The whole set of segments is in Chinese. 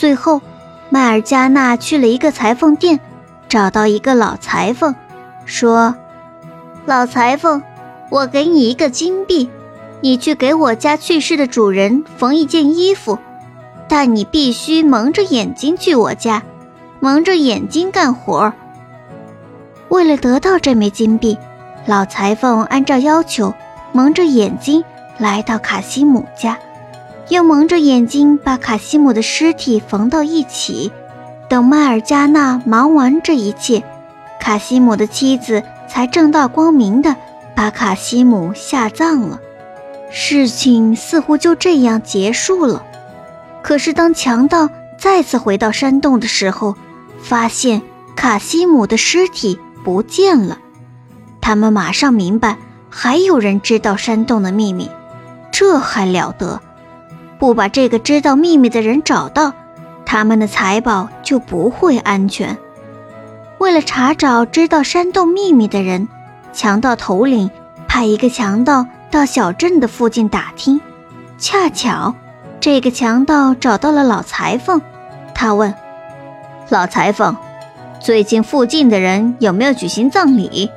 最后，麦尔加纳去了一个裁缝店，找到一个老裁缝，说：“老裁缝，我给你一个金币，你去给我家去世的主人缝一件衣服，但你必须蒙着眼睛去我家，蒙着眼睛干活。”为了得到这枚金币，老裁缝按照要求蒙着眼睛来到卡西姆家。又蒙着眼睛把卡西姆的尸体缝到一起。等麦尔加纳忙完这一切，卡西姆的妻子才正大光明地把卡西姆下葬了。事情似乎就这样结束了。可是当强盗再次回到山洞的时候，发现卡西姆的尸体不见了。他们马上明白，还有人知道山洞的秘密。这还了得！不把这个知道秘密的人找到，他们的财宝就不会安全。为了查找知道山洞秘密的人，强盗头领派一个强盗到小镇的附近打听。恰巧，这个强盗找到了老裁缝。他问：“老裁缝，最近附近的人有没有举行葬礼？”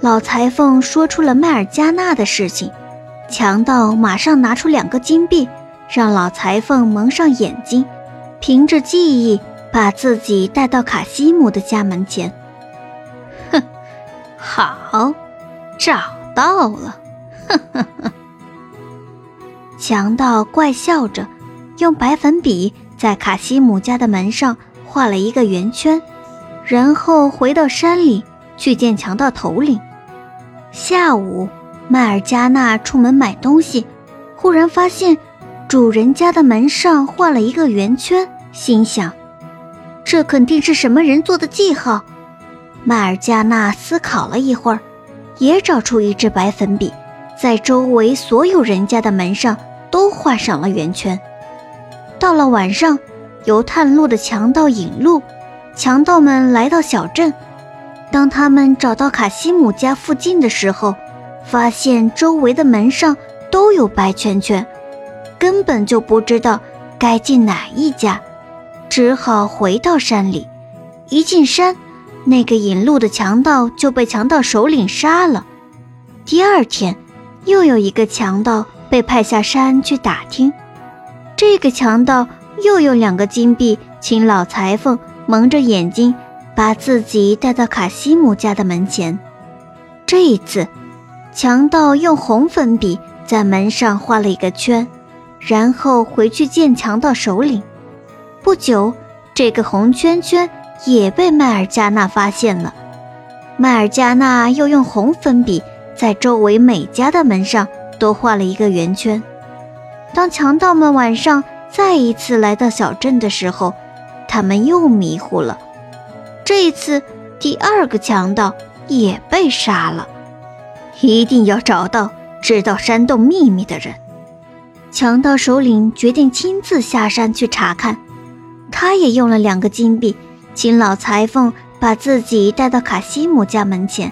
老裁缝说出了麦尔加纳的事情。强盗马上拿出两个金币。让老裁缝蒙上眼睛，凭着记忆把自己带到卡西姆的家门前。哼，好，找到了。呵呵呵。强盗怪笑着，用白粉笔在卡西姆家的门上画了一个圆圈，然后回到山里去见强盗头领。下午，麦尔加纳出门买东西，忽然发现。主人家的门上画了一个圆圈，心想：“这肯定是什么人做的记号。”麦尔加纳思考了一会儿，也找出一支白粉笔，在周围所有人家的门上都画上了圆圈。到了晚上，由探路的强盗引路，强盗们来到小镇。当他们找到卡西姆家附近的时候，发现周围的门上都有白圈圈。根本就不知道该进哪一家，只好回到山里。一进山，那个引路的强盗就被强盗首领杀了。第二天，又有一个强盗被派下山去打听。这个强盗又用两个金币请老裁缝蒙着眼睛，把自己带到卡西姆家的门前。这一次，强盗用红粉笔在门上画了一个圈。然后回去见强盗首领。不久，这个红圈圈也被麦尔加纳发现了。麦尔加纳又用红粉笔在周围每家的门上都画了一个圆圈。当强盗们晚上再一次来到小镇的时候，他们又迷糊了。这一次，第二个强盗也被杀了。一定要找到知道山洞秘密的人。强盗首领决定亲自下山去查看，他也用了两个金币，请老裁缝把自己带到卡西姆家门前。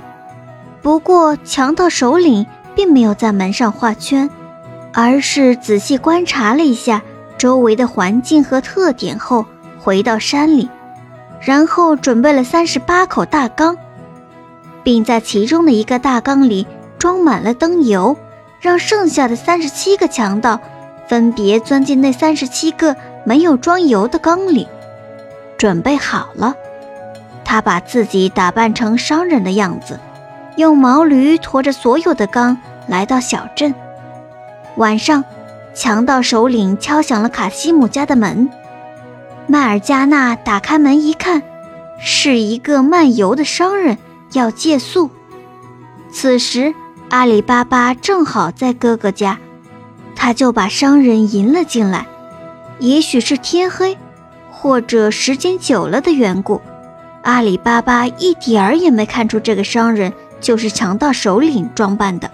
不过，强盗首领并没有在门上画圈，而是仔细观察了一下周围的环境和特点后，回到山里，然后准备了三十八口大缸，并在其中的一个大缸里装满了灯油。让剩下的三十七个强盗分别钻进那三十七个没有装油的缸里，准备好了。他把自己打扮成商人的样子，用毛驴驮着所有的缸来到小镇。晚上，强盗首领敲响了卡西姆家的门。麦尔加纳打开门一看，是一个卖油的商人要借宿。此时。阿里巴巴正好在哥哥家，他就把商人迎了进来。也许是天黑，或者时间久了的缘故，阿里巴巴一点儿也没看出这个商人就是强盗首领装扮的。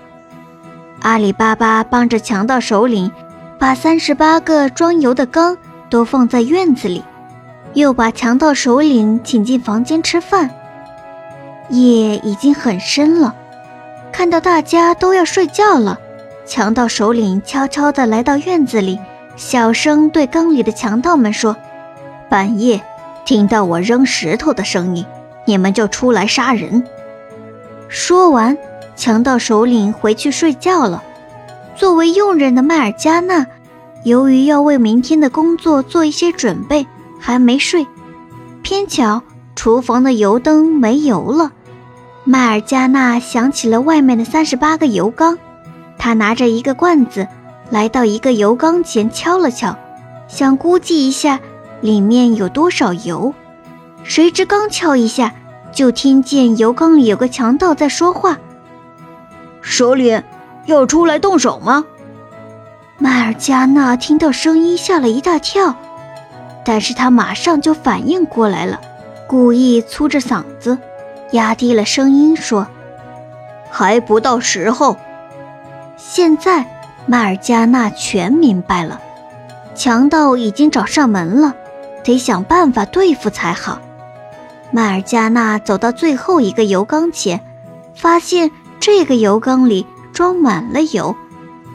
阿里巴巴帮着强盗首领把三十八个装油的缸都放在院子里，又把强盗首领请进房间吃饭。夜已经很深了。看到大家都要睡觉了，强盗首领悄悄地来到院子里，小声对缸里的强盗们说：“半夜听到我扔石头的声音，你们就出来杀人。说完，强盗首领回去睡觉了。作为佣人的麦尔加纳，由于要为明天的工作做一些准备，还没睡。偏巧厨房的油灯没油了，麦尔加纳想起了外面的三十八个油缸，他拿着一个罐子，来到一个油缸前敲了敲，想估计一下里面有多少油。谁知刚敲一下，就听见油缸里有个强盗在说话：“首领。”要出来动手吗？麦尔加纳听到声音吓了一大跳，但是他马上就反应过来了，故意粗着嗓子，压低了声音说：“还不到时候。”现在麦尔加纳全明白了，强盗已经找上门了，得想办法对付才好。麦尔加纳走到最后一个油缸前，发现这个油缸里。装满了油，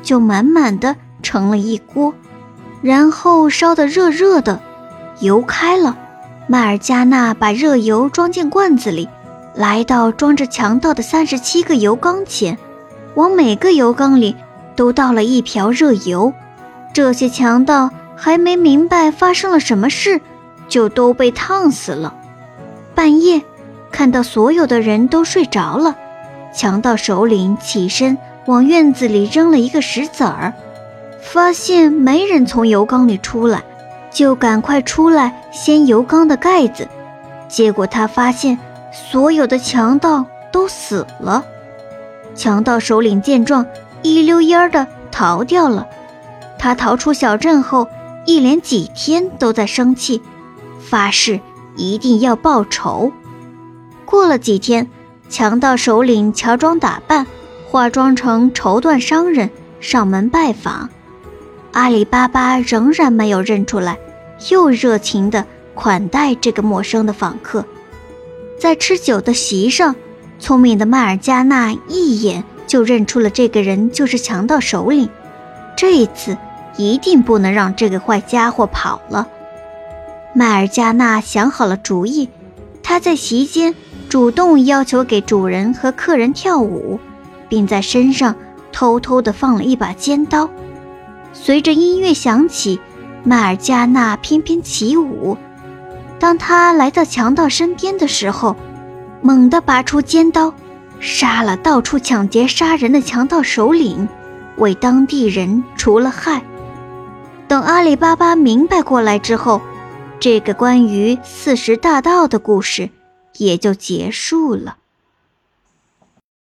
就满满的盛了一锅，然后烧得热热的，油开了。麦尔加纳把热油装进罐子里，来到装着强盗的三十七个油缸前，往每个油缸里都倒了一瓢热油。这些强盗还没明白发生了什么事，就都被烫死了。半夜，看到所有的人都睡着了，强盗首领起身。往院子里扔了一个石子儿，发现没人从油缸里出来，就赶快出来掀油缸的盖子。结果他发现所有的强盗都死了。强盗首领见状，一溜烟儿的逃掉了。他逃出小镇后，一连几天都在生气，发誓一定要报仇。过了几天，强盗首领乔装打扮。化妆成绸缎商人上门拜访，阿里巴巴仍然没有认出来，又热情地款待这个陌生的访客。在吃酒的席上，聪明的麦尔加纳一眼就认出了这个人就是强盗首领。这一次一定不能让这个坏家伙跑了。麦尔加纳想好了主意，他在席间主动要求给主人和客人跳舞。并在身上偷偷地放了一把尖刀。随着音乐响起，麦尔加纳翩翩起舞。当他来到强盗身边的时候，猛地拔出尖刀，杀了到处抢劫杀人的强盗首领，为当地人除了害。等阿里巴巴明白过来之后，这个关于四十大盗的故事也就结束了。